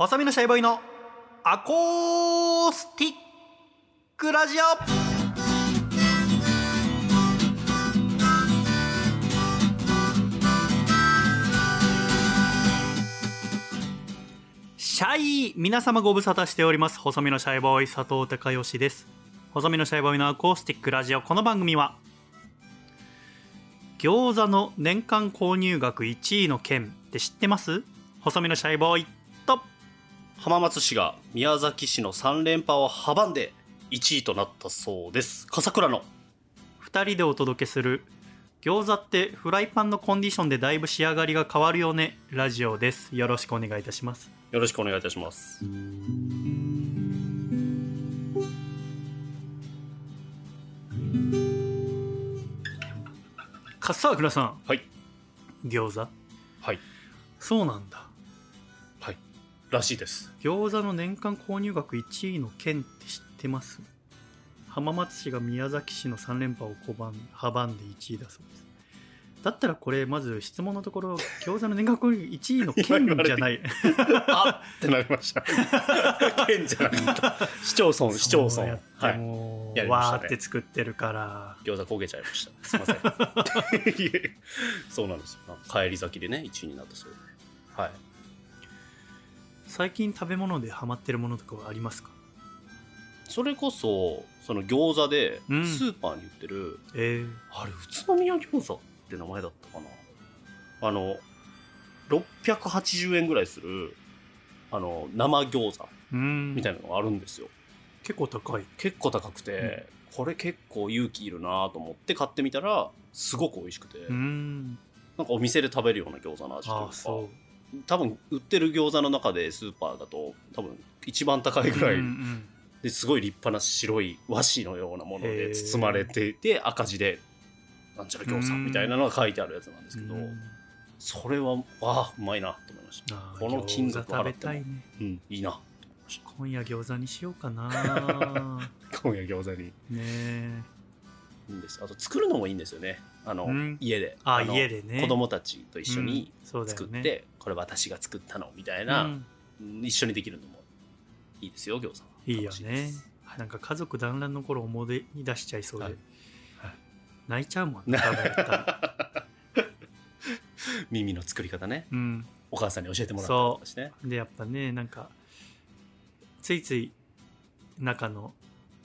細身のシャイボーイのアコースティックラジオ。シャイ皆様ご無沙汰しております。細身のシャイボーイ佐藤孝義です。細身のシャイボーイのアコースティックラジオ。この番組は餃子の年間購入額1位の県って知ってます？細身のシャイボーイ。浜松市が宮崎市の3連覇を阻んで1位となったそうです。笠倉の2人でお届けする餃子ってフライパンのコンディションでだいぶ仕上がりが変わるよね。ラジオです。よろしくお願いいたします。よろしくお願いいたします笠倉さん。はい。餃子。はい。そうなんだ。はいらしいです。餃子の年間購入額1位の県って知ってます？浜松市が宮崎市の3連覇を拒ん阻んで1位だそうです。だったらこれまず質問のところ餃子の年間購入1位の県じゃない。あってなりました。県じゃなかった。市町村市町村。はいもう、ねわーって作ってるから。餃子焦げちゃいました。すいません。そうなんですよ。帰り先でね1位になったそうで。はい最近食べ物でハマってるものとかはありますか？それこそその餃子でスうん。ーパーに売ってる、えー、あれ宇都宮餃子って名前だったかな。あの680円ぐらいするあの生餃子うん。みたいなのがあるんですよ、結構高い。結構高くて、これ結構勇気いるなと思って買ってみたらすごく美味しくて、うん。なんかお店で食べるような餃子の味というか。ああそ多分売ってる餃子の中でスーパーだと多分一番高ういぐらい、うんうん。ですごい立派な白い和紙のようなもので包まれていて赤字でなんちゃら餃子みたいなのが書いてあるやつなんですけど、うん。それはああうまいなと思いました。この金額払ってもたいね。うんいいな。今夜餃子にしようかな。た 今夜餃子に。ねえ。いいんです。あと作るのもいいんですよね。あの、うん。家で。あの家でね。子供たちと一緒に作って、これ私が作ったのみたいうんな、うん。一緒にできるのもいいですよ餃子は。いいよね。す。なんか家族団らんの頃思い出しちゃいそうで、はい。はい。泣いちゃうもんね 耳の作り方ね。うん。お母さんに教えてもらったりして。ねでやっぱねなんかついつい中の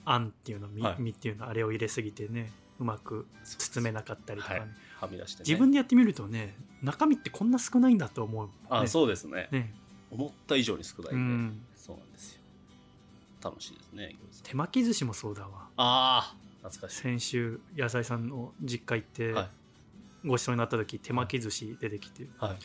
あんっていうの、みはい。身っていうのあれを入れすぎてねうまく包めなかったりとかね、はいはみ出してね。自分でやってみるとね中身ってこんな少ないんだと思う、ね、あそうですね。ね。思った以上に少ないんで、うん。そうなんですよ。楽しいですね手巻き寿司もそうだわ。ああ懐かしい。先週野菜さんの実家行って、はい。ごちそうになった時手巻き寿司出てきて。はい。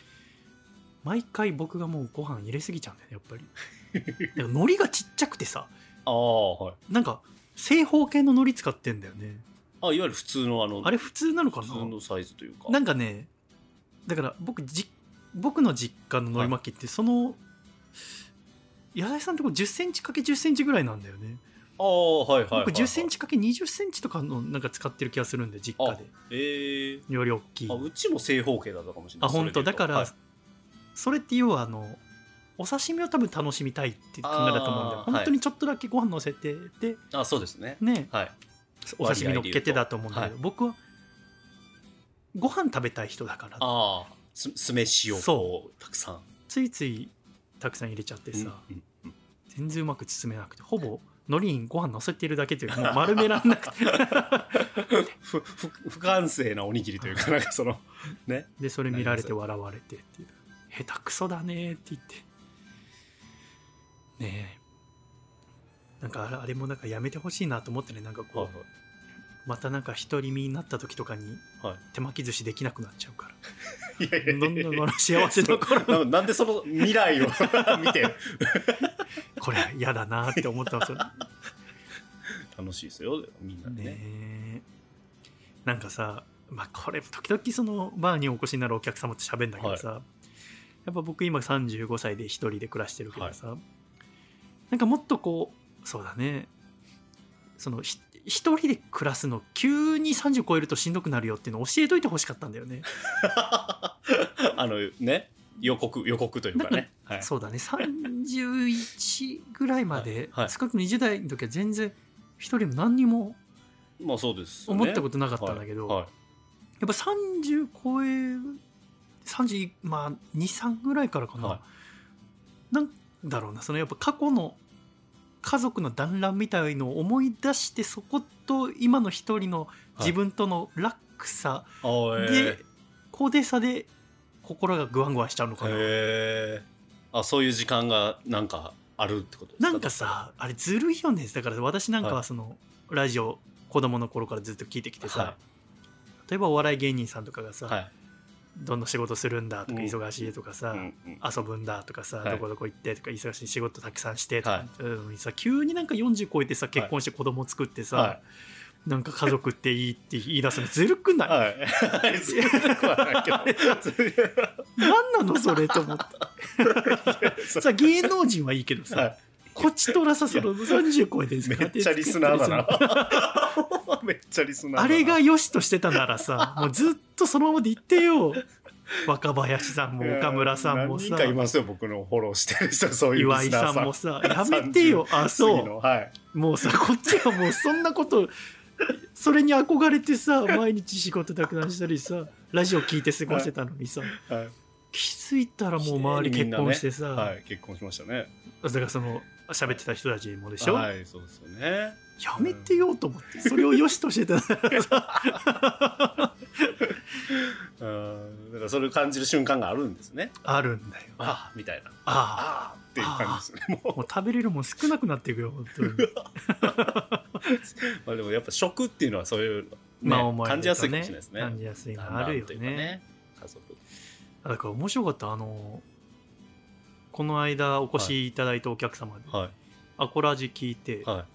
毎回僕がもうご飯入れすぎちゃうんだよねやっぱり。でも海苔がちっちゃくてさ。ああはい。なんか正方形の海苔使ってんだよねあいわゆる普通のあのあれ普通なのかな？普通のサイズというか。なんかねだから僕じ僕の実家の海苔巻きってその、野菜さんのとこ1 0ンチ ×1 0ンチぐらいなんだよね。ああはいはいはい、はい、僕1 0ンチ ×2 0ンチとかのなんか使ってる気がするんで実家で。ええより大きい。あうちも正方形だったかもしれない。あ本当？だから、はい。それって要はあのお刺身を多分楽しみたいって考えだと思うんだよ。あー本当にちょっとだけご飯乗せてであそうですね。ね。はいお刺身乗っけてだと思うんだけど、はい。僕はご飯食べたい人だから。ああす酢飯をそこうたくさん。ついついたくさん入れちゃってさ、うんうんうん。全然うまく包めなくてほぼ海苔にご飯乗せてるだけというかもう丸めらんなくて。ふふ不完成なおにぎりというかなんかその ね。でそれ見られて笑われてっていう。下手くそだねって言って。ねえなんかあれもなんかやめてほしいなと思ってね。なんかこう、はいまたなんか独り身になった時とかにはい。手巻き寿司できなくなっちゃうから。いやいやいやどんどん幸せの頃ななんでその未来を 見て これ嫌だなって思ってます楽しいですよみんなでね。ねえ。なんかさまあこれ時々そのバーにお越しになるお客様と喋るんだけどさ、やっぱ僕今35歳で一人で暮らしてるけどさ、なんかもっとこうそうだね。そのひ一人で暮らすの急に30超えるとしんどくなるよっていうのを教えといてほしかったんだよね。あのね予告予告というかね。はい。そうだね。31ぐらいまで、はい。はい。少なくとも20代の時は全然一人も何にもまあそうです思ったことなかったんだけど、はい。はい。やっぱ30超え30まあ23ぐらいからかな、はなんだろうな。そのやっぱ過去の家族の団らんみたいのを思い出してそこと今の一人の自分との落差あーで、え高低差で心がグワングワンしちゃうのーかな、へー。あそういう時間がなんかあるってことですか？なんかさあれずるいよね。だから私なんかははい。その、ラジオ子供の頃からずっと聞いてきてさ、は例えばお笑い芸人さんとかがさ、はいどんな仕事するんだとかうん。忙しいとかさ、遊ぶんだとかさ、はい。どこどこ行ってとか忙しい仕事たくさんしてとか、はい。うんさ急になんか40超えてさ結婚して子供作ってさ、はなんか家族っていいって言い出すのずるくない、はい。ずるくはないけど。何なのそれと思って。さ芸能人はいいけどさ、はいこっちとらさその30超えてめっちゃリスナーだな。めっちゃリスナーあれが良しとしてたならさもうずっとそのままで言ってよ。若林さんも岡村さんもさ。何人かいますよ僕のフォローしてる人そういう岩井さんもさやめてよ。あ30そう。はい。もうさこっちはもうそんなことそれに憧れてさ毎日仕事たくなしたりさラジオ聞いて過ごしてたのにさはい。気づいたらもう周り結婚してさ、はい結婚しましたね。だからその喋ってた人たちもでしょ、はいそうですよね。やめてよと思ってそれを良しとしてた。うんだからそれを感じる瞬間があるんですね。あるんだよ。ああみたいな。あああっていう感じですね。もあもう食べれるもん少なくなっていくよ本当に。う まあでもやっぱ食っていうのはそういう、ねまあ思い感じやすいかもしれないですね。感じやすいのあるよだんだんというかね家族。だから面白かった。あのこの間お越しいただいたお客様で、はい。アコラジ聞いては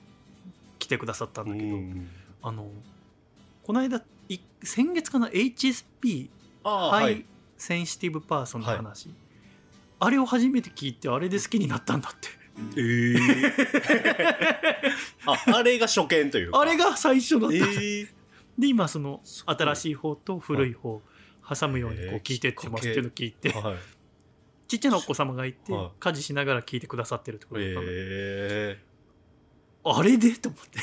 来てくださったいんだけど、うんあのこの間い先月かな HSP ハイはい。センシティブパーソンの話、あれを初めて聞いてあれで好きになったんだって。ええ ああれが初見というか。あれが最初だった、ええで今その新しい方と古い方挟むようにこう聞いてってますっていうのを聞いて、はいちっちゃなお子様がいて、はい。家事しながら聞いてくださってるってことだったの、えあれで？と思って。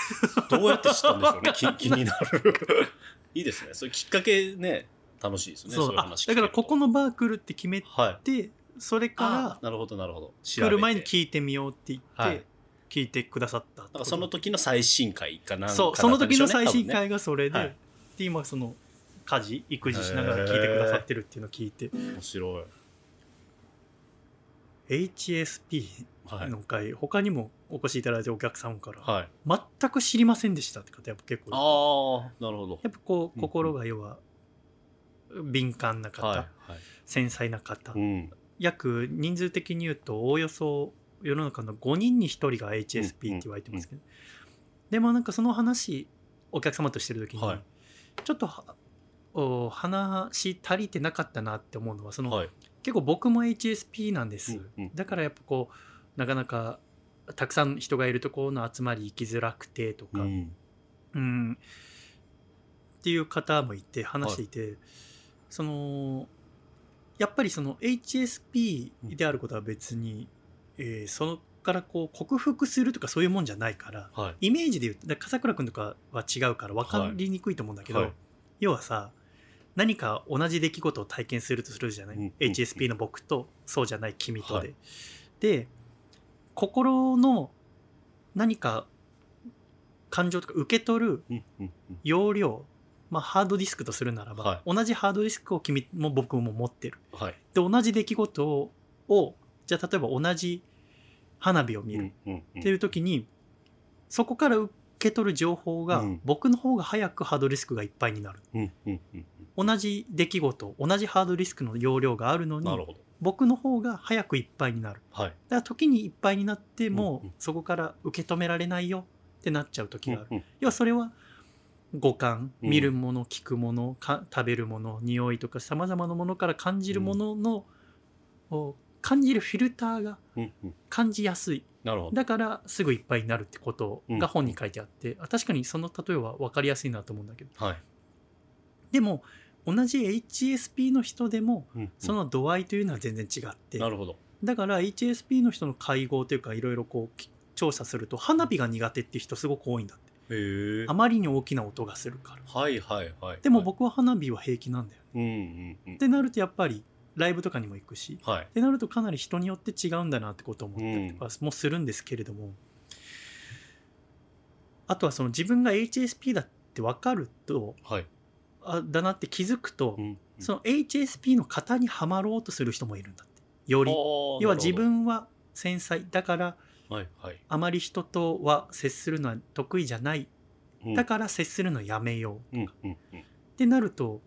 えどうやって知ったんでしょうね。気気になる。いいですね。そういうきっかけね楽しいですね。そうあそういう話だからここののバー来るって決めはい。てそれあかなるほどなるほど。ら来る前にい聞いてみようって言って、はい。聞いてくださったなんかその時の最新回かなんかそうその時の最新回がそれで,、はい。で今その家事育児しながら聞いてくださってるっていうのを聞いて。でしょうね多分ね面白い HSP はい。の回、他にもお越しいただいたお客さんから、はい。全く知りませんでしたって方やっぱ結構いてああなるほど。やっぱこううん心が要は敏感な方、はいはい。繊細な方、うん。約人数的に言うとおおよそ世の中の5人に1人が HSP って言われてますけど、でもなんかその話お客様としてる時に、はい。ちょっとはお話足りてなかったなって思うのはその、はい結構僕も HSP なんです、うんうん。だからやっぱこうなかなかたくさん人がいるところの集まり行きづらくてとか、うん。うん。っていう方もいて話していて、そのやっぱりその HSP であることは別に、えーそのからこう克服するとかそういうもんじゃないからはい。イメージで言うと笠倉君とかは違うから分かりにくいと思うんだけど、はい。要はさ何か同じ出来事を体験するとするじゃない、うん。うん。HSP の僕とそうじゃない君とで。はい。で心の何か感情とか受け取る容量、まあ、ハードディスクとするならば、は同じハードディスクを君も僕も持ってる。はい。で同じ出来事ををじゃあ例えば同じ花火を見るっていう時に、そこから受け取る情報が、うん。僕の方が早くハードディスクがいっぱいになる。同じ出来事同じハードディスクの容量があるのに僕の方が早くいっぱいになる。はい。だから時にいっぱいになっても、そこから受け止められないよ。ってなっちゃう時がある、うんうん。要はそれは五感うん。見るもの、聞くものか食べるもの匂いとかさまざまなものから感じるものの、を感じるフィルターが感じやすい。なるほど。だからすぐいっぱいになるってことが本に書いてあって、あ確かにその例えは分かりやすいなと思うんだけど。はい。でも同じ HSP の人でもその度合いというのは全然違って、なるほど。だから HSP の人の会合というかいろいろこうき調査すると花火が苦手っていう人すごく多いんだって。あまりに大きな音がするから。はいはいはい。でも僕は花火は平気なんだよね。うんうんうん。ってなるとやっぱりライブとかにも行くし。はい。ってなるとかなり人によって違うんだなってことを思ったりとかもするんですけれども、あとはその自分が HSP だって分かるとはい。あだなって気づくと、うんその HSP の型にはまろうとする人もいるんだって。より。要は自分は繊細だからはいはい。あまり人とは接するのは得意じゃない。うん。だから接するのやめよううんうんうん。ってなると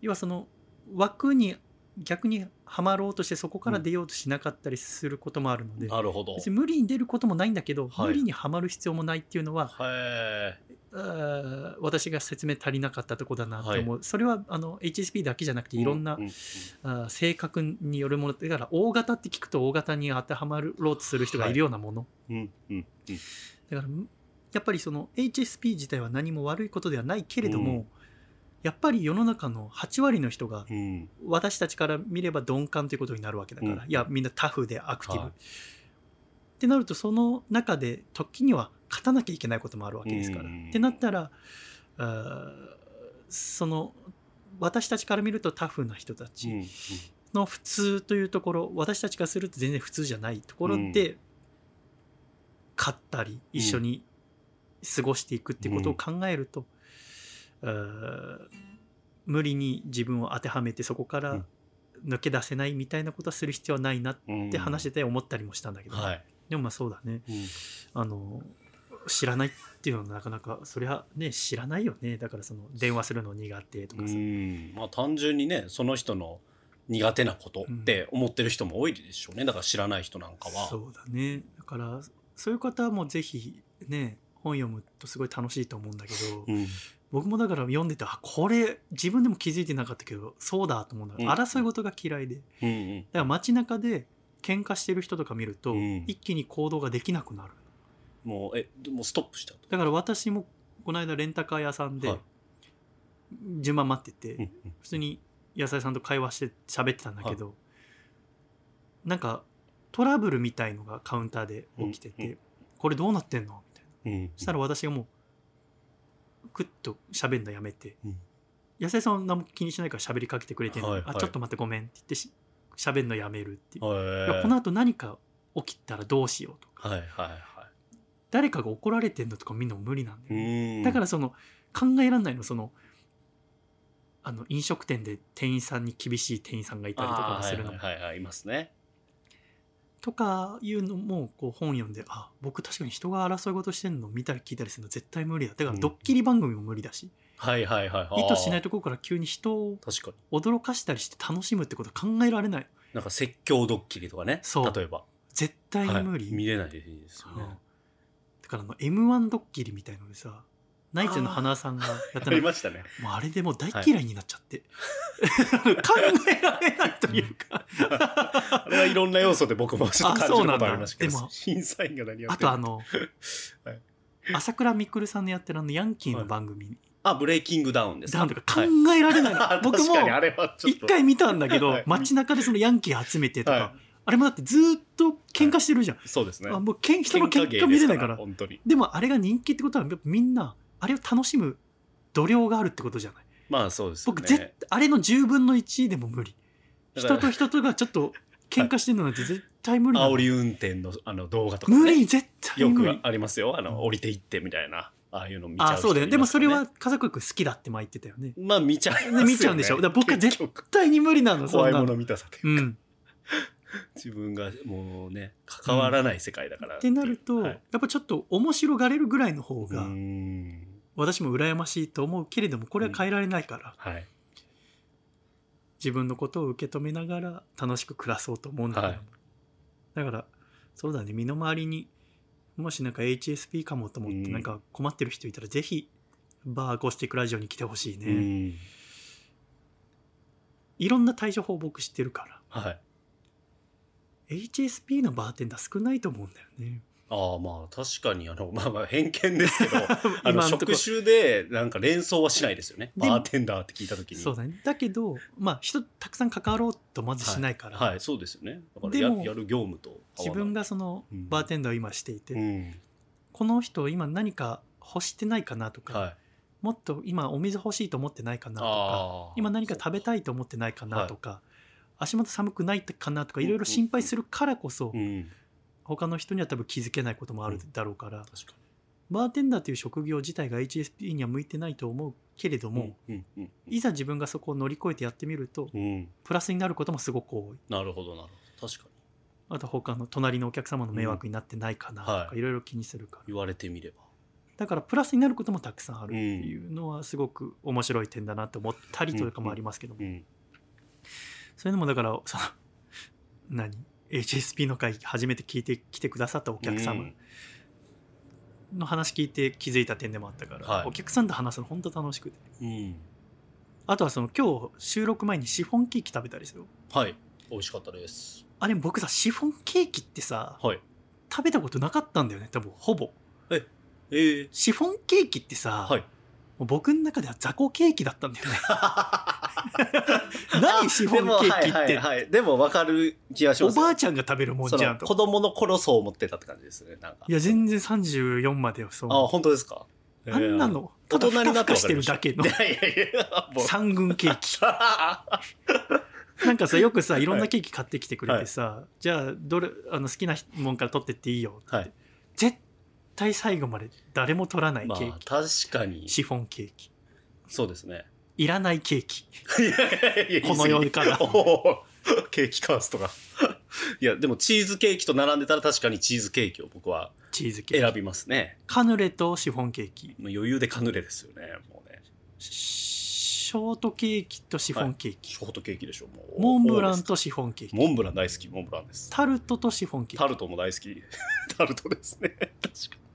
要はその枠に逆にはまろうとしてそこから出ようとしなかったりすることもあるので、なるほど。別に無理に出ることもないんだけど、はい。無理にはまる必要もないっていうのは、へあー私が説明足りなかったとこだなと思う、それはあの HSP だけじゃなくてえいろんな、ううあー性格によるものだから大型って聞くと大型に当てはまろうとする人がい。るようなもの、うんうんうん。だからやっぱりその HSP 自体は何も悪いことではないけれども、うんやっぱり世の中の8割の人がうん。私たちから見れば鈍感ということになるわけだから、うん。いやみんなタフでアクティブ、はい。ってなるとその中で時には勝たなきゃいけないこともあるわけですから、うんってなったらその私たちから見るとタフな人たちうんの普通というところ私たちからすると全然普通じゃないところで勝ったり一緒に過ごしていくっていうことを考えると、無理に自分を当てはめてそこからうん。抜け出せないみたいなことはする必要はないなっうん。て話してて思ったりもしたんだけど、はい。でもまあそうだね。うん。あの知らないっていうのはなかなかそりゃね知らないよね。だからその電話するの苦手とうかさ、ん。まあ単純にねその人の苦手なことって思ってる人も多いでしょうね。だから知らない人なんかは。そうだね。だからそういう方もぜひね本読むとすごい楽しいと思うんだけど、うん。僕もだから読んでてあこれ自分でも気づいてなかったけどそうだと思うんだ、うん。争い事が嫌いで。だうんうん。から街中で喧嘩してる人とか見ると、うん。一気に行動ができなくなるもうえもうストップしちゃうと。だから私もこの間レンタカー屋さんではい。順番待ってて、うんうん。普通に野菜さんと会話して喋ってたんだけど、なんかトラブルみたいのがカウンターで起きてて、うんうん。これどうなってんのうん。そしたら私がもうクッと喋るのやめて、うん。野菜さんは何も気にしないから喋りかけてくれてんの。にはいはい。あちょっと待ってごめんって言ってし喋るのやめるっていう、はいこの後何か起きたらどうしようとか。はいはいは誰かが怒られてんのとか見るのも無理なんだよね、いうん。だからその考えられないのそのあの飲食店で店員さんに厳しい店員さんがいたりとかするの。も、はいはいはいはいいますねとかいうのもこう本読んであ僕確かに人が争い事してんの見たり聞いたりするの絶対無理だだからうん。ドッキリ番組も無理だし、はいはいはいはい。意図しないところから急に人を確かに。驚かしたりして楽しむってことは考えられない。なんか説教ドッキリとかねそう。例えば。絶対にはい。無理、見れないですようん。ねだからあの m 1ドッキリみたいのでさナイツの花さんがやっあたのりましたね。もうあれでもう大嫌いになっちゃって、考えられないというか。あれはいろんな要素で僕もちょっと感じることありましたけどあ 審査員が何やってるあとあの、はい。朝倉未来さんのやってるあのヤンキーの番組、あブレイキングダウンですダウンとか考はいえられないはちょっと。一回見たんだけど、はい。街中でそのヤンキー集めてとか、はあれもだってずーっと喧嘩してるじゃん、そうですね。あもうけん人の喧芸嘩見れないから。です本当に。でもあれが人気ってことはやっぱみんなあれを楽しむ度量があるってことじゃない？まあそうですよね。僕絶対あれの10分の1でも無理。人と人とがちょっと喧嘩してるのなんて絶対無理煽り運転のあの動画とか、ね、無理絶対よ無理。くありますよ。あの降りていってみたいな。ああいうの見ちゃうあそうだよ。でもそれは家族好きだって前言ってたよね。まあ見ちゃいますよ、ね、見ちゃうんでしょ。だ僕は絶対に無理なのそ怖いものの見たさでうん 自分がもうね関わらない世界だから、ってなると、はい。やっぱちょっと面白がれるぐらいの方うーがん。私も羨ましいと思うけれどもこれは変えられないから、はい。自分のことを受け止めながら楽しく暮らそうと思うんだけど、はい。だからそうだね身の回りにもしなんか HSP かもと思ってうん。なんか困ってる人いたらぜひバーゴスティックラジオに来てほしいね、うん。いろんな対処法僕知ってるから。はい HSP のバーテンダー少ないと思うんだよね。ああまあ確かにあの まあまあ偏見ですけど あの職種でなんか連想はしないですよね。でバーテンダーって聞いた時に。そうだね。だけどまあ人たくさん関わろうとまずしないから、はいそうですよね。だからややる業務と自分がそのうん。バーテンダーを今していて、うん。この人今何か欲してないかなとか、はい。もっと今お水欲しいと思ってないかなとか今何か。食べたいと思ってないかなとか、足元寒くないかなとかうんいろいろ心配するからこそ、うん。他の人には多分気づけないこともあるだろうから、確かバーテンダーという職業自体が HSP には向いてないと思うけれどにも、いざ自分がそこを乗り越えてやってみるとプラスになることもすごく多い。なるほどなるほど。確かに。あと他の隣のお客様の迷惑になってないかなとはいかいろいろ気にするから、言われてみれば。だからプラスになることもたくさんあるっていうのはすごく面白い点だなって思ったりというかもありますけども、うんそういうのもだからその何？HSP の会初めて聞いてきてくださったお客様の話聞いて気づいた点でもあったから、はい。お客さんと話すの本当楽しくて。うん。あとはその今日収録前にシフォンケーキ食べたりするはい。美味しかったです。あれ僕さシフォンケーキってさはい。食べたことなかったんだよね多分ほぼ。ええシフォンケーキってさ、はい僕の中では雑魚ケーキだったんだよね。何シフォンケーキって、でもはいはいはい。でも分かる気がしますよ。おばあちゃんが食べるもんそじゃんと。の子供の頃そう思ってたって感じですねなんか。いや全然34まではそう。あ本当ですか？あんなの大人になってしてるだけのい。やいやいやもう。三軍ケーキ。なんかさよくさいろんなケーキ買ってきてくれてさ、じゃあどれあの好きなもんから取ってっていいよって、はい。絶対最後まで誰も取らないケまあーキ、確かに。シフォンケーキ。そうですね。いらないケーキ。この世から。ケーキカーストが。いやでもチーズケーキと並んでたら確かにチーズケーキを僕はチーズケーキ。選びますね。カヌレとシフォンケーキ。余裕でカヌレですよねもうね。ショートケーキとシフォンケーキ、ショートケーキでしょもう。モンブランととシフォンケーキ。モンブラン大好きモンブランです。タルトとシフォンケーキ。タルトも大好き。タルトですね。確かに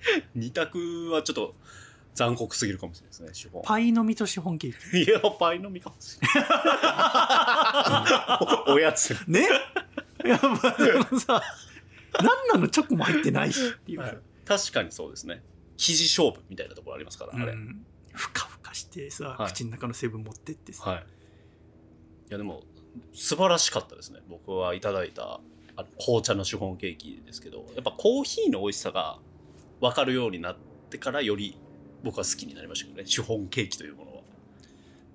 二択はちょっと残酷すぎるかもしれないですねパイの実とシフォンケーキ。いやパイの実かもしれないおおやつ。ね？いやまあでもさ何なのチョコも入ってないしっていう。さ、はい。確かにそうですね。生地勝負みたいなところありますから、あれ。うん。ふかふかしてさ、はい。口の中の成分持ってってさ、はい。いやでも素晴らしかったですね。僕はいただいたあの紅茶のシフォンケーキですけどやっぱコーヒーの美味しさが分かるようになってからより僕は好きになりましたけどね。シフォンケーキというものは。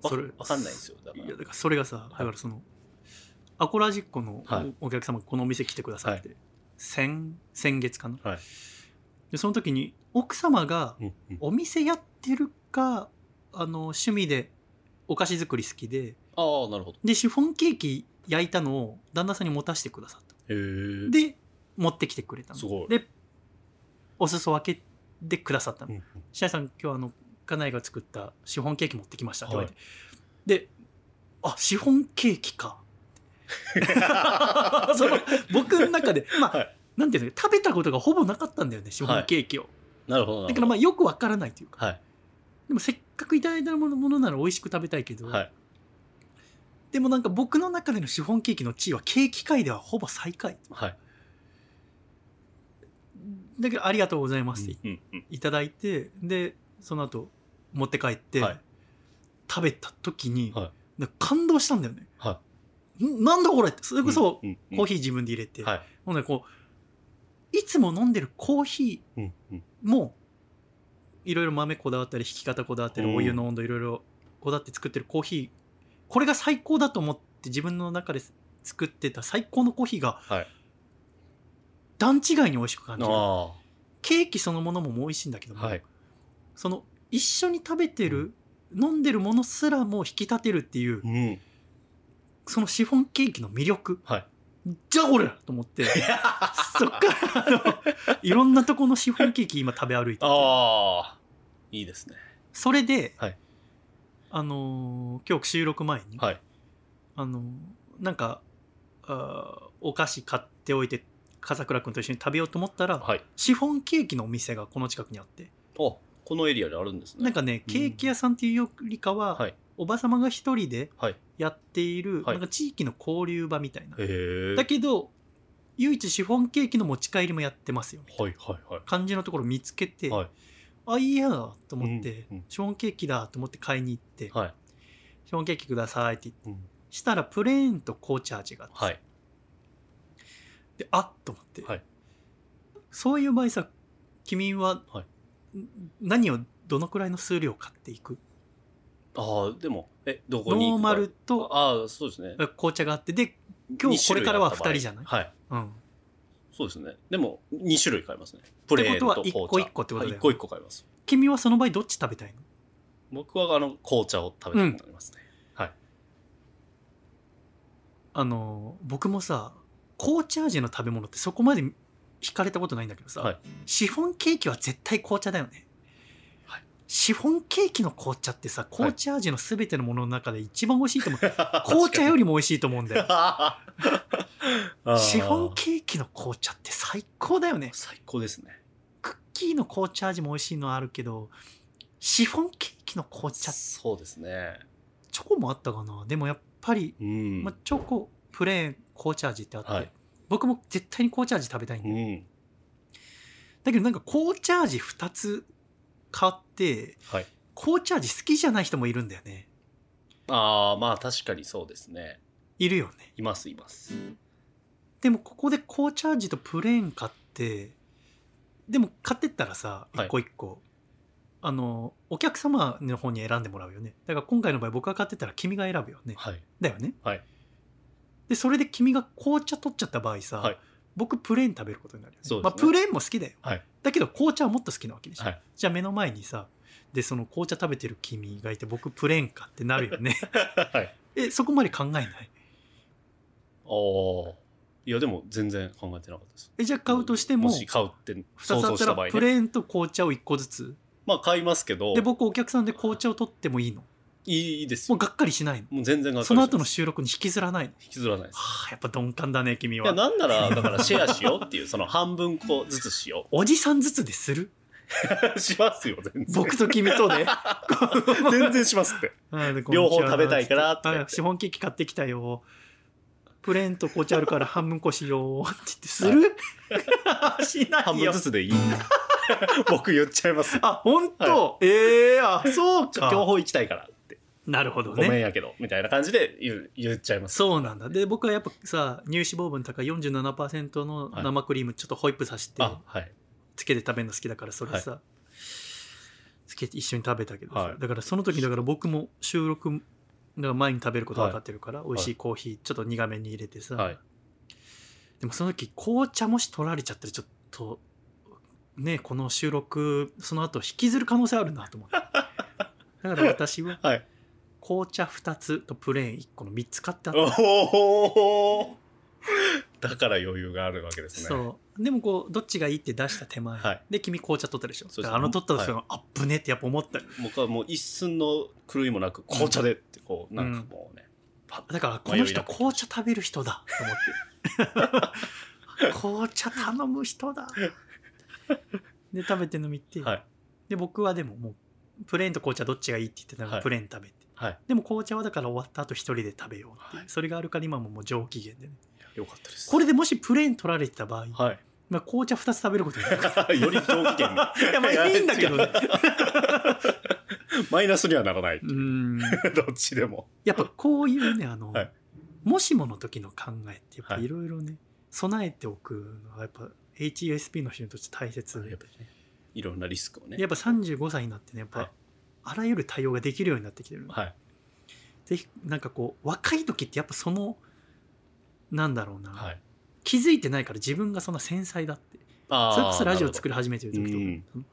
わそれ分かんないんですよ。だから。いやだからそれがさだからその、アコラジックのはい。お客様がこのお店来てくださって、先先月かな。はい。でその時に奥様がうんうん。お店やってるかあの趣味でお菓子作り好きでああなるほど。でシフォンケーキ焼いたのを旦那さんに持たせてくださった。へえ。で持ってきてくれたの。すごい。でお裾分けでくださったの。うんうん「シャイさん今日あの家内が作ったシフォンケーキ持ってきました」って言われて、はで「あシフォンケーキか」その僕の中でまあ、はい。なんていうの食べたことがほぼなかったんだよねシフォンケーキを、なるほどなるほど。だからまあよくわからないというか。はい。でもせっかくいただいたものものなら美味しく食べたいけど、はい。でもなんか僕の中でのシフォンケーキの地位はケーキ界ではほぼ最下位はいだけどありがとうございますっていただいてでその後持って帰って、はい。食べた時に、はい。感動したんだよね、はんなんだこれって。それこそコーヒー自分で入れて、はい。ほんでこういつも飲んでるコーヒーもいろいろ豆こだわったり引き方こだわったり、うん。お湯の温度いろいろこだわって作ってるコーヒーこれが最高だと思って自分の中で作ってた最高のコーヒーがはい段違いに美味しく感じる。あケーキそのものも美味しいんだけども、あはい。その一緒に食べてる、飲んでるものすらも引き立てるっていううん。そのシフォンケーキの魅力。はい。じゃあこれだと思って そっからあのいろんなとこのシフォンケーキ今食べ歩いてて。ああ。いいですね。それで、はい。あのー今日収録前に、はい。あのーなんかあーお菓子買っておいて笠倉君と一緒に食べようと思ったら、はい。シフォンケーキのお店がこの近くにあって。おこのエリアであるんですね。なんかねケーキ屋さんっていうよりかは、はい。おばさまが一人ではい。やっている、はい。なんか地域の交流場みたいな、だけど唯一シフォンケーキの持ち帰りもやってますよ。はいはいはい。感じのところ見つけて、はい。あいいやと思って、うんうん。シフォンケーキだと思って買いに行って、はい。シフォンケーキくださいって言ってうん。したらプレーンと紅茶味があって、はいであっと思って、はい。そういう場合さ君は、はい。ん何をどのくらいの数量買っていく？ああでもえどこにノーマルとああそうですね。紅茶があってで今日これからは2人じゃない？はい。うん。そうですね。でも2種類買いますね。プレーンと紅茶ってことは一個一個ってことだよね。はい一個一個買います。君はその場合どっち食べたいの？僕はあの紅茶を食べたくなりますね、はい。あの僕もさ紅茶味の食べ物ってそこまで惹かれたことないんだけどさ、はい。シフォンケーキは絶対紅茶だよね、はい。シフォンケーキの紅茶ってさ紅茶味の全てのものの中で一番美味しいと思う、紅 紅茶よりも美味しいと思うんだよ。り シフォンケーキの紅茶って最高だよね。最高ですね。クッキーの紅茶味も美味しいのはあるけどシフォンケーキの紅茶そうですね。チョコもあったかな？でもやっぱり、うん、まあ、チョコプレーン紅茶味ってあって、はい。僕も絶対に紅茶味食べたいんだよ、うん。だけどなんか紅茶味2つ買ってはい。紅茶味好きじゃない人もいるんだよね。ああまあ確かにそうですね。いるよね。いますいます。でもここで紅茶味とプレーン買ってでも買ってったらさはい。一個一個、あのお客様の方に選んでもらうよね。だから今回の場合僕が買ってったら君が選ぶよね。はい。だよね。はいでそれで君が紅茶取っちゃった場合さ、はい。僕プレーン食べることになるよね。そうですね。まあ、プレーンも好きだよ。はい。だけど紅茶はもっと好きなわけでしょ、はい。じゃあ目の前にさでその紅茶食べてる君がいて僕プレーンかってなるよね。はい。えそこまで考えない？ああ。いやでも全然考えてなかったです。えじゃあ買うとしてももし買うって2想つあった像した場合ね。らプレーンと紅茶を1個ずつ？まあ買いますけど。で僕お客さんで紅茶を取ってもいいの？いいですよ。もうがっかりしないの。もう全然がっかりしその後の収録に引きずらないの。引きずらないです。はあやっぱ鈍感だね君は。いやなんならだからシェアしようっていうその半分こずつしよおじさんずつでする？う しますよ全然。僕と君とで。全然しますって。両方食べたいからって。あシフォンケーキ買ってきたよ。プレーンと紅茶あるから半分こしようって言ってする、しないよ。半分ずつでいい僕言っちゃいます。あ本当、ええあそうか。両方行きたいからなるほどごめんねやけどみたいな感じで言う言っちゃいます。そうなんだ。で僕はやっぱさ乳脂肪分高い47%の生クリームちょっとホイップさせてあはい。つけて食べるの好きだからそれさ、つけて一緒に食べたけどさ、はい。だからその時だから僕も収録だから前に食べること分かってるから、い。美味しいコーヒーちょっと苦めに入れてさ、はい。でもその時紅茶もし取られちゃったらちょっとねこの収録その後引きずる可能性あるなと思って。だから私ははい紅茶2つとプレーン1個の3つ買ってあった。おおだから余裕があるわけですね。そう。でもこうどっちがいいって出した手前、はい。で君紅茶取ったでしょ。そうです。だからあの取った時は、あっぶねってやっぱ思ったよ。僕はもう一寸の狂いもなく紅茶でってこうなんかもうね、パッ。だからこの人迷いなく紅茶食べる人だと思って。紅茶頼む人だ。で食べてるの見て、はい。で僕はでももうプレーンと紅茶どっちがいいって言ってたから、はい。プレーン食べて。はい。でも紅茶はだから終わった後一人で食べようっていう、はい。それがあるから今ももう上機嫌でね。よかったです。これでもしプレーン取られてた場合、はい。まあ、紅茶2つ食べることになる。より上機嫌。に いやまあいいんだけどね。マイナスにはならない、うーん。どっちでも。やっぱこういうねあの、はい。もしもの時の考えってやっぱはい。いろいろね、備えておくのはやっぱ HESP の人として大切。でやっぱりねいろんなリスクをね。やっぱ35歳になってねやっぱ、はい。あらゆる対応ができるようになってきてる、はい。ぜひなんかこう若い時ってやっぱそのなんだろうな、はい。気づいてないから自分がそんな繊細だって。あそれこそラジオ作るり始めてる時とか、うん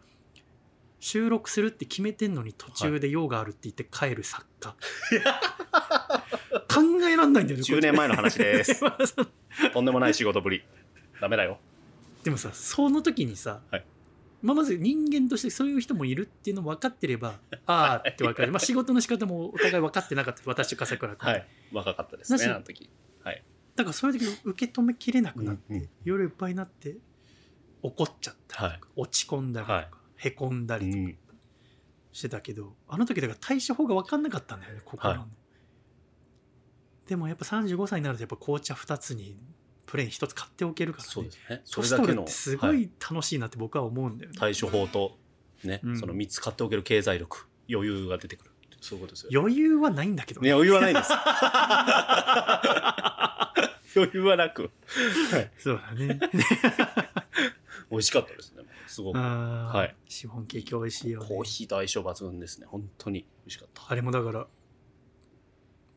収録するって決めてんのに途中で用があるって言って帰る作家、考えらんないんだよね10年前の話です。とんでもない仕事ぶり。ダメだよ。でもさその時にさ、はいまあ、まず人間としてそういう人もいるっていうの分かってれば ああって分かる、まあ、仕事の仕方もお互い分かってなかった私と笠倉君、はい若かったですねあの時。はい。だからそういう時受け止めきれなくなって、夜いっぱいになって怒っちゃったりとか、はい。落ち込んだりとか、はい。へこんだりとかうん。してたけど、あの時だから対処法が分かんなかったんだよね心の、はい。でもやっぱ35歳になるとやっぱ紅茶2つにプレーン一つ買っておけるからね。そうですね。それだけのすごはい。い楽しいなって僕は思うんだよね、対処法とね、うん。その3つ買っておける経済力余裕が出てくる。そういうことですよ余裕はないんだけどね。ね余裕はないです。余裕はなく、はい、そうだね。美味しかったですね。すごく。あー。はい。シフォンケーキ美味しいよね。コーヒーと相性抜群ですね。本当に美味しかった。あれもだから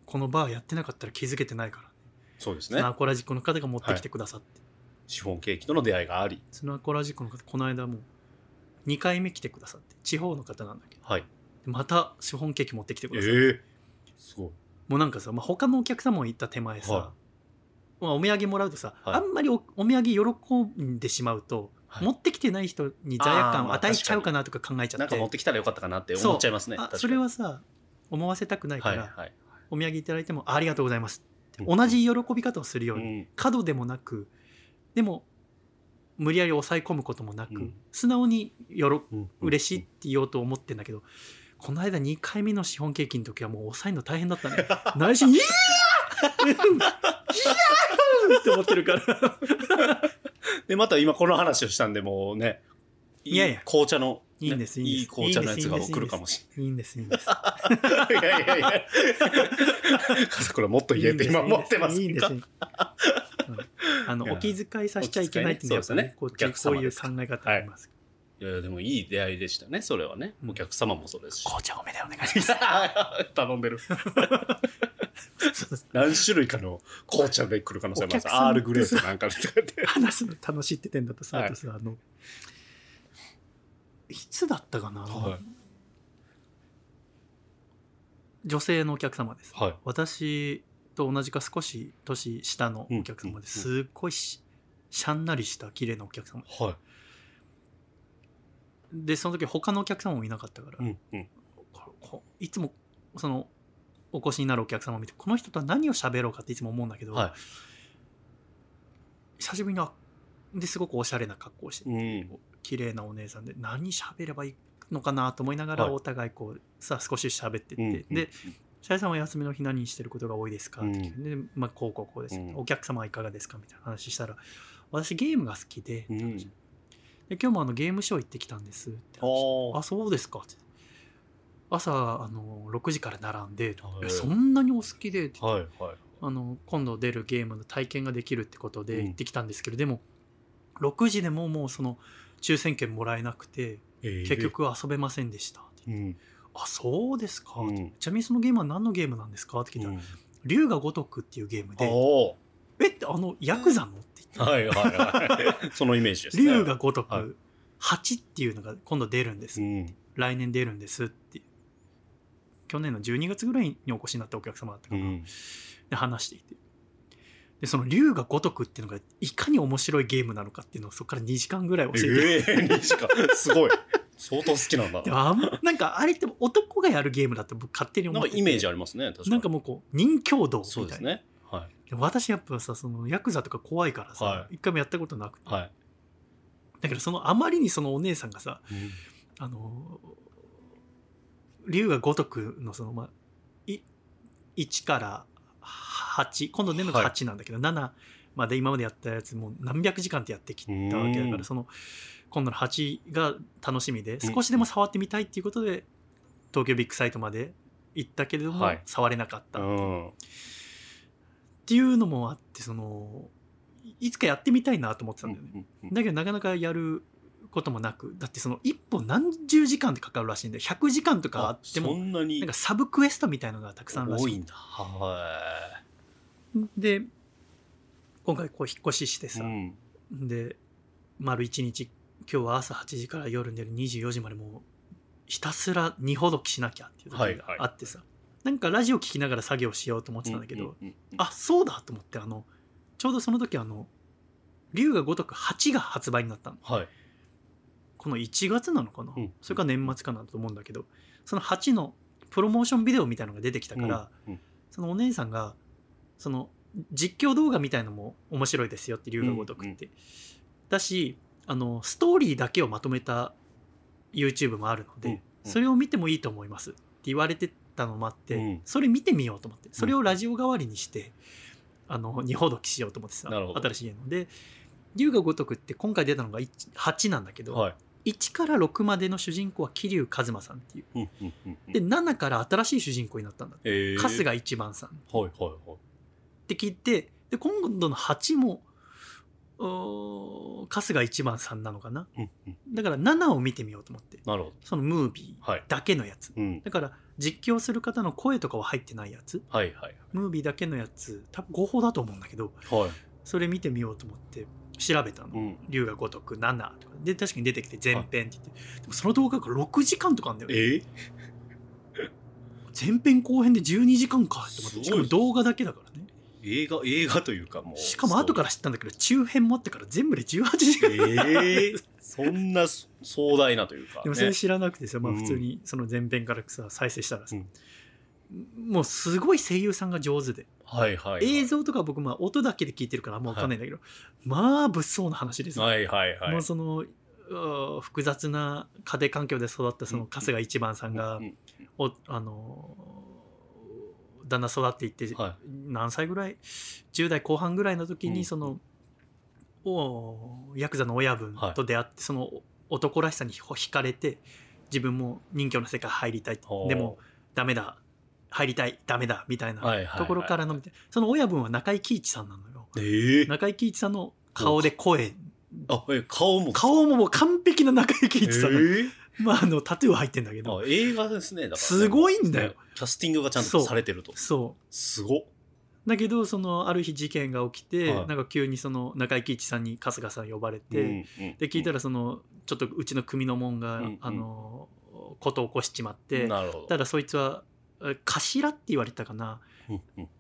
このバーやってなかったら気づけてないから。ねそうですね。スナーコラジックの方が持ってきてくださって、シフォンケーキとの出会いがあり。スナーコラジックの方この間もう2回目来てくださって地方の方なんだけど。はい。またシフォンケーキ持ってきてくえださって、ー、すごい。もうなんかさ、まあ、他のお客様も行った手前さ、はまあ、お土産もらうとさ、はい。あんまりおお土産喜んでしまうと、はい。持ってきてない人に罪悪感を与えちゃうかなとか考えちゃって、なんか持ってきたらよかったかなって思っちゃいますね。それはさ思わせたくないから、はいはい、お土産いただいてもありがとうございます同じ喜び方をするように、うん。過度でもなくでも無理やり抑え込むこともなく、うん。素直によろうん。嬉しいって言おうと思ってんだけど、この間2回目のシフォンケーキの時はもう抑えるの大変だったね。内心「いやー！いやー!」って思ってるから。でまた今この話をしたんでもうねいやいや。紅茶の、ね、いいんですいいんです。紅茶のやつがいいんです来るかもしい。いんですいいんです。れないいやいやいや。笠倉もっと言えて今思ってますいいんですかいいんですうん。あのお気遣いさせちゃいけないっていうのはやっぱねこっちお気遣いね。こういう考え方あります、い。やでもいい出会いでしたねそれはね。うん。お客様もそうですし。紅茶多めでお願いします。頼んでる。そうそう何種類かの紅茶で来る可能性あります。アールグレーとなんかで。話すの楽しいって点だとさ、はいあとさあのいつだったかな、はい。女性のお客様です。はい。私と同じか少し年下のお客様うん。ですっごいししゃんなりした綺麗なお客様。はい。でその時他のお客様もいなかったから、うん。うん。いつもそのお越しになるお客様を見てこの人とは何を喋ろうかっていつも思うんだけど、はい。久しぶりにあですごくおしゃれな格好をしてうん綺麗なお姉さんで何喋ればいいのかなと思いながらはい。お互いこうさ少し喋ってって、うんうんで「シャイさんは休みの日何してることが多いですか?」って聞いて、うでまあ、こうこうこうです、うん。お客様はいかがですか?」みたいな話したら「私ゲームが好きで,、うん。で今日もあのゲームショー行ってきたんです」って話。あそうですか」って。朝あの6時から並んで、はい。えそんなにお好きで」って。言ってはいはい。あの今度出るゲームの体験ができるってことでうん。行ってきたんですけど、でも6時でももうその抽選券もらえなくてえー。結局遊べませんでした。ってうん。あそうですか、うん。ちなみにそのゲームは何のゲームなんですかって聞いたらうん「龍が如く」っていうゲームでお「えってあのヤクザの?」って言ってーはいはいはい。そのイメージですね。龍が如はい。く8っていうのが今度出るんです、うん。来年出るんですって去年の12月ぐらいにお越しになったお客様だったから、うん。で話していてでその龍が如くっていうのがいかに面白いゲームなのかっていうのをそこから2時間ぐらい教えて、ええ2時間。すごい。相当好きなんだ。であんなんかあれって男がやるゲームだって僕勝手に思ってて。イメージありますね確かに。なんかもうこう人共同みたいうな。そですね。はい。で私やっぱさそのヤクザとか怖いからさ、は一回もやったことなくて、はい。だけどそのあまりにそのお姉さんがさあの龍が如くのそのまあい1から8今度出るのがはい。8なんだけど、7まで今までやったやつもう何百時間ってやってきたわけだかうん。らその今度の8が楽しみでん。少しでも触ってみたいっていうことで東京ビッグサイトまで行ったけれども、はい。触れなかった、う。っん。ていうのもあってそのいつかやってみたいなと思ってたんだよね、だけどなかなかやることもなくだってその1本何十時間ってかかるらしいんで100時間とかあってそもんなんかサブクエストみたいのがたくさんあるらしい。多い。んだはで今回こう引っ越ししていさ、うん。で丸1日今日は朝8時から夜寝る24時までもうひたすら荷ほどきしなきゃっていう時はいがあってさ、なんかラジオ聞きながら作業しようと思ってたんだけど、うんうんあそうだと思ってあのちょうどその時あの龍が如く8が発売になったの。はいこの1月なのかな、うん。それか年末かなと思うんだけどその8のプロモーションビデオみたいなのが出てきたから、うん。うん。そのお姉さんがその実況動画みたいのも面白いですよって龍が如くって、だしあのストーリーだけをまとめた YouTube もあるので、それを見てもいいと思いますって言われてたのもあって、うん。それ見てみようと思ってそれをラジオ代わりにしてあの二ほどきしようと思ってさ新しいゲームで龍が如くって今回出たのが1 8なんだけど、はい1から6までの主人公は桐生一馬さんっていう。で7から新しい主人公になったんだって。えー。春日一番さん。っはいはいはい。て聞いてで今度の8も春日一番さんなのかな。だから7を見てみようと思って。なるほど。そのムービーはい。だけのやつ。うん。だから実況する方の声とかは入ってないやつ。はいはい。ムービーだけのやつ多分合法だと思うんだけどはい。それ見てみようと思って調べたの。うん「龍が如く7」とか。で確かに出てきて前編って言って。でもその動画が6時間とかあるんだよね。え？ー前編後編で12時間かっすごい。てしかも動画だけだからね。映画映画というかもう。しかも後から知ったんだけど中編もあってから全部で18時間。ええ？そんな壮大なというか、でもそれね、知らなくてさ、まあ、うん。普通にその前編からさ再生したらさ、うん。もうすごい声優さんが上手で、はいはいはい。映像とか僕まあ音だけで聞いてるからあんま分かんないんだけど、まあ物騒な話ですよ、はいはいはい。もうその複雑な家庭環境で育ったその春日一番さんが、うんおあのーだんだん育っていって、は何歳ぐらい？10代後半ぐらいの時うんにその、おヤクザの親分と出会って、その男らしさに惹かれて自分も人形の世界入りたい。でもダメだ入りたいダメだみたいなところからのみたいその親分は中井貴一さんなのよ。ええ中井貴一さんの顔で声。あえ顔も。顔ももう完璧な中井貴一さんえまああのタトゥー入ってんだけど。映画ですねだからね。すごいんだよ。ねキャスティングがちゃんとされてると。そう。すごっだけどそのある日事件が起きて、はい。なんか急にその中井貴一さんに春日さん呼ばれて、うんうんで聞いたらそのちょっとうちの組の門が、うんうん。あのことを起こしちまってなるほど。ただそいつはえ頭って言われたかな。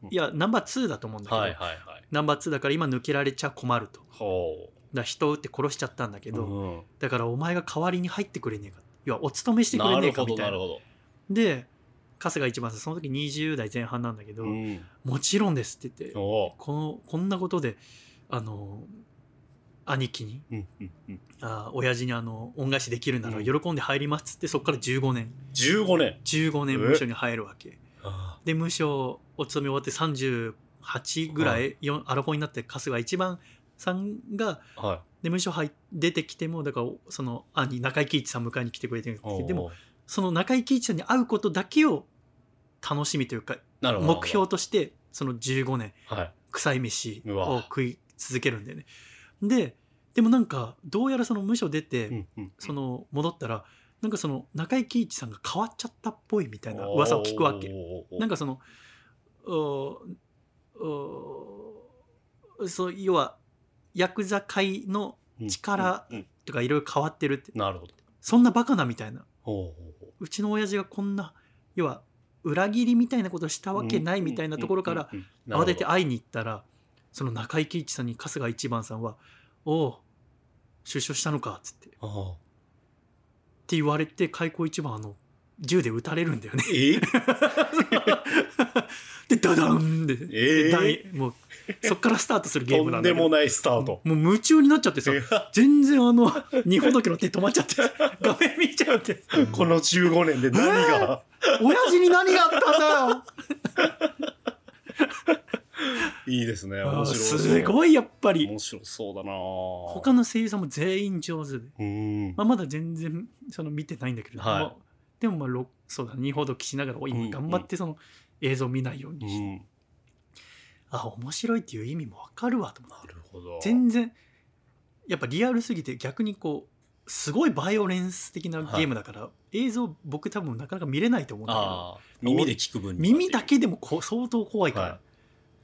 いやナンバー2だと思うんだけど、はいはいはい。ナンバー2だから今抜けられちゃ困ると。だ人を撃って殺しちゃったんだけうど、うん。だからお前が代わりに入ってくれねえか。要はお勤めしてくれねえかみたいな。どなるほど。で春日一番さんその時20代前半なんだけど、うん。もちろんですって言ってこのこんなことであの兄貴に。うんうんうん。あ親父にあの恩返しできるならうん。喜んで入りますっつってそこから15年。15年。15年無所に入るわけ。あで無所お勤め終わって38ぐらい、よんアラフォーになって春日一番さんがーはい。で無所入出てきてもだからその兄中井貴一さん迎えに来てくれてるんですけどでもその中井貴一さんに会うことだけを楽しみというか目標としてその15年はい。臭い飯を食い続けるんだよねででもなんかどうやらその無所出て、その戻ったらなんかその中井貴一さんが変わっちゃったっぽいみたいな噂を聞くわけ。なんかかそのそう要はヤクザ界の力とかいろいろ変わってるって。なるほど。そんなバカなみたいな。ほうちの親父がこんな要は裏切りみたいなことしたわけないみたいなところから慌てて会いに行ったらその中井貴一さんに春日一番さんは「おお出所したのか」っつって。って言われて開口一番あの銃で撃たれるんだよね。え？でダダンで,、え？ー大もうそっからスタートするゲーとムなんんだけど。でもないスタート。もう夢中になっちゃってさ全然あの二ほどきの手止まっちゃって 画面見ちゃってこの15年で何が？親父に何があったんだよいいですね。面白そうすごいやっぱり。面白そうだな。他の声優さんも全員上手で、うん。まあ、まだ全然その見てないんだけど、はい。まあでもまあろそうだ二ほどきしながら今頑張ってその映像見ないよううにして、ん。あ面白いっていう意味もわかるわと思って。なるほど。全然やっぱリアルすぎて逆にこうすごいバイオレンス的なゲームだから、映像僕多分なかなか見れないと思うんだけど。耳で聞く分耳だけでもこう相当怖いから、は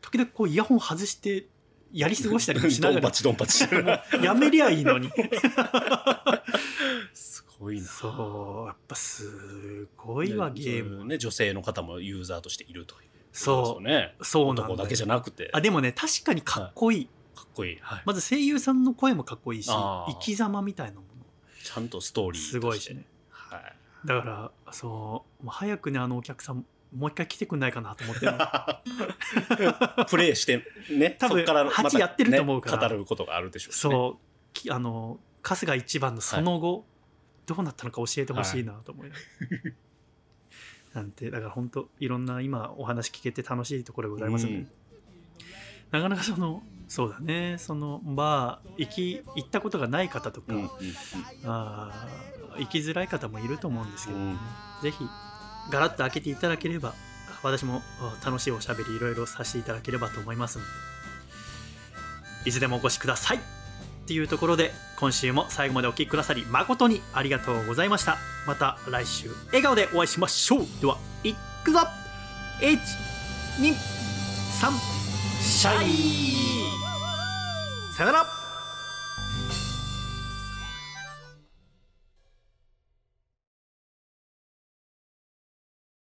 時々こうイヤホン外してやり過ごしたりもしなドンがらパチドンパチしてる。なやめりゃいいのに。すごいな。そうやっぱすごいわねゲーム。ね女性の方もユーザーとしているというそうね。そうなんだだけじゃなくて。あでもね確かにかっこいい、かっこいい、はい。まず声優さんの声もかっこいいし生き様みたいなものちゃんとストーリーすごいしね。はい。だからそう早くねあのお客さんもう一回来てくんないかなと思ってる プレイしてね多分からまた、8やってると思うから。ね語ることがあるでしょうしね。そう。きあの春日一番のその後、どうなったのか教えてほしいなと思いながら。なんてだから本当いろんな今お話聞けて楽しいところでございますので、うん。なかなかそのそうだね。そのバー行き行ったことがない方とか、うんうん。あー行きづらい方もいると思うんですけど、ね。うん。ぜひガラッと開けていただければ私も楽しいおしゃべりいろいろさせていただければと思いますのでいつでもお越しください。っていうところで今週も最後までお聴きくださり誠にありがとうございました。また来週笑顔でお会いしましょう。ではいくぞ。123シャイ。さよなら。